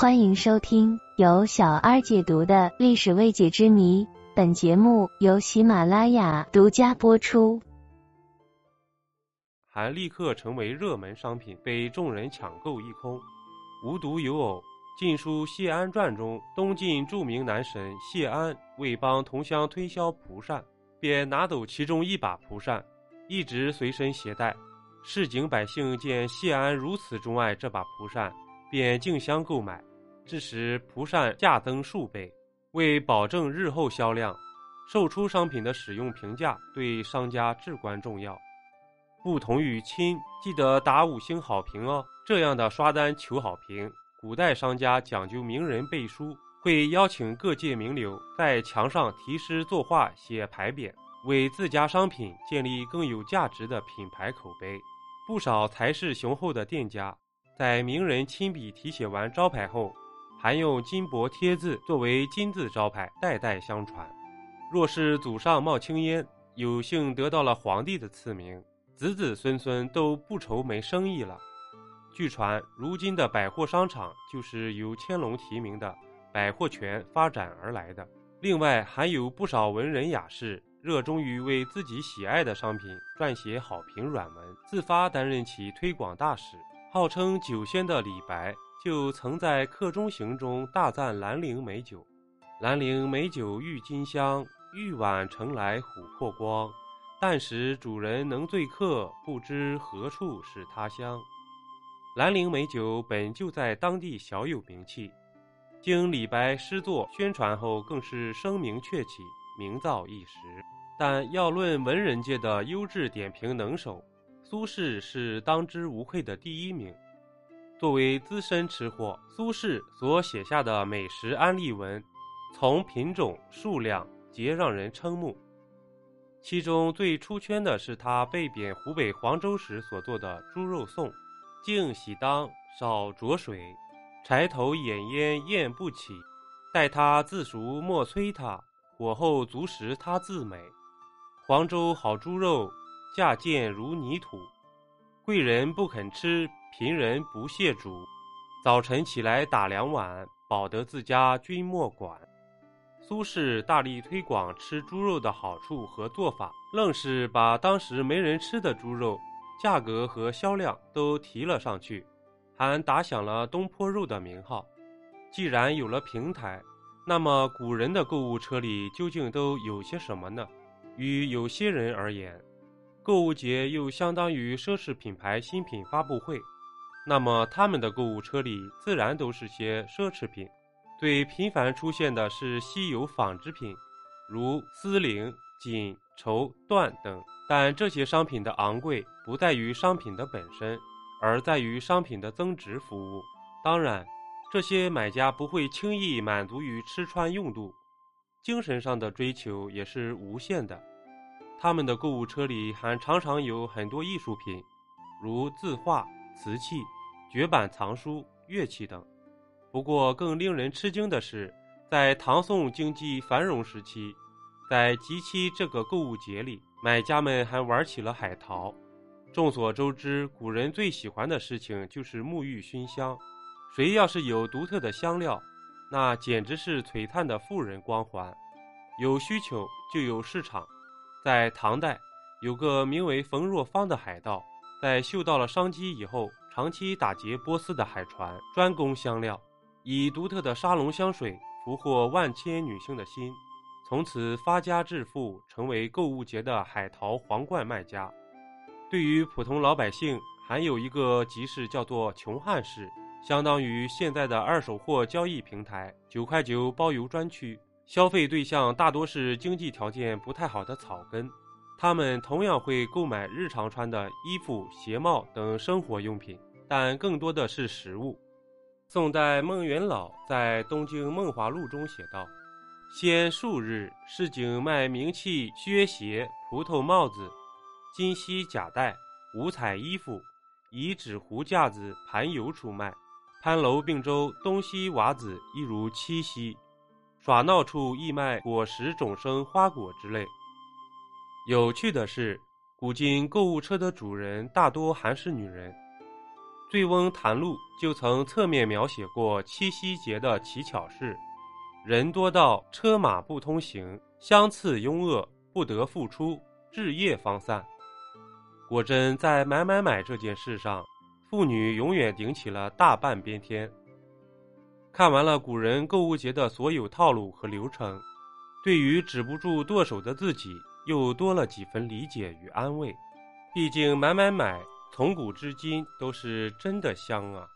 欢迎收听由小二解读的历史未解之谜。本节目由喜马拉雅独家播出。还立刻成为热门商品，被众人抢购一空。无独有偶，《晋书·谢安传》中，东晋著名男神谢安为帮同乡推销蒲扇，便拿走其中一把蒲扇，一直随身携带。市井百姓见谢安如此钟爱这把蒲扇，便竞相购买。致使蒲扇价增数倍。为保证日后销量，售出商品的使用评价对商家至关重要。不同于亲，记得打五星好评哦。这样的刷单求好评，古代商家讲究名人背书，会邀请各界名流在墙上题诗作画、写牌匾，为自家商品建立更有价值的品牌口碑。不少财势雄厚的店家，在名人亲笔题写完招牌后，还用金箔贴字作为金字招牌，代代相传。若是祖上冒青烟，有幸得到了皇帝的赐名，子子孙孙都不愁没生意了。据传，如今的百货商场就是由乾隆提名的百货全发展而来的。另外，还有不少文人雅士热衷于为自己喜爱的商品撰写好评软文，自发担任起推广大使。号称酒仙的李白。就曾在《客中行》中大赞兰陵美酒：“兰陵美酒郁金香，玉碗盛来琥珀光。但使主人能醉客，不知何处是他乡。”兰陵美酒本就在当地小有名气，经李白诗作宣传后，更是声名鹊起，名噪一时。但要论文人界的优质点评能手，苏轼是当之无愧的第一名。作为资深吃货，苏轼所写下的美食安利文，从品种、数量皆让人瞠目。其中最出圈的是他被贬湖北黄州时所做的猪肉粽：净洗当，少浊水，柴头掩烟焰不起。待他自熟莫催他，火候足时他自美。黄州好猪肉，价贱如泥土，贵人不肯吃。贫人不屑煮，早晨起来打两碗，饱得自家君莫管。苏轼大力推广吃猪肉的好处和做法，愣是把当时没人吃的猪肉价格和销量都提了上去，还打响了东坡肉的名号。既然有了平台，那么古人的购物车里究竟都有些什么呢？与有些人而言，购物节又相当于奢侈品牌新品发布会。那么他们的购物车里自然都是些奢侈品，最频繁出现的是稀有纺织品，如丝绫、锦、绸、缎等。但这些商品的昂贵不在于商品的本身，而在于商品的增值服务。当然，这些买家不会轻易满足于吃穿用度，精神上的追求也是无限的。他们的购物车里还常常有很多艺术品，如字画。瓷器、绝版藏书、乐器等。不过，更令人吃惊的是，在唐宋经济繁荣时期，在集期这个购物节里，买家们还玩起了海淘。众所周知，古人最喜欢的事情就是沐浴熏香。谁要是有独特的香料，那简直是璀璨的富人光环。有需求就有市场。在唐代，有个名为冯若芳的海盗。在嗅到了商机以后，长期打劫波斯的海船，专攻香料，以独特的沙龙香水俘获万千女性的心，从此发家致富，成为购物节的海淘皇冠卖家。对于普通老百姓，还有一个集市叫做穷汉市，相当于现在的二手货交易平台，九块九包邮专区，消费对象大多是经济条件不太好的草根。他们同样会购买日常穿的衣服、鞋帽等生活用品，但更多的是食物。宋代孟元老在《东京梦华录》中写道：“先数日，市井卖名器、靴鞋、葡萄帽子、金漆甲带、五彩衣服，以纸糊架子盘游出卖。潘楼并州东西瓦子一如七夕。耍闹处亦卖果实、种生、花果之类。”有趣的是，古今购物车的主人大多还是女人。醉翁谈录》就曾侧面描写过七夕节的乞巧事：人多到车马不通行，相次拥恶，不得复出，至夜方散。果真，在买买买这件事上，妇女永远顶起了大半边天。看完了古人购物节的所有套路和流程，对于止不住剁手的自己，又多了几分理解与安慰。毕竟买买买，从古至今都是真的香啊。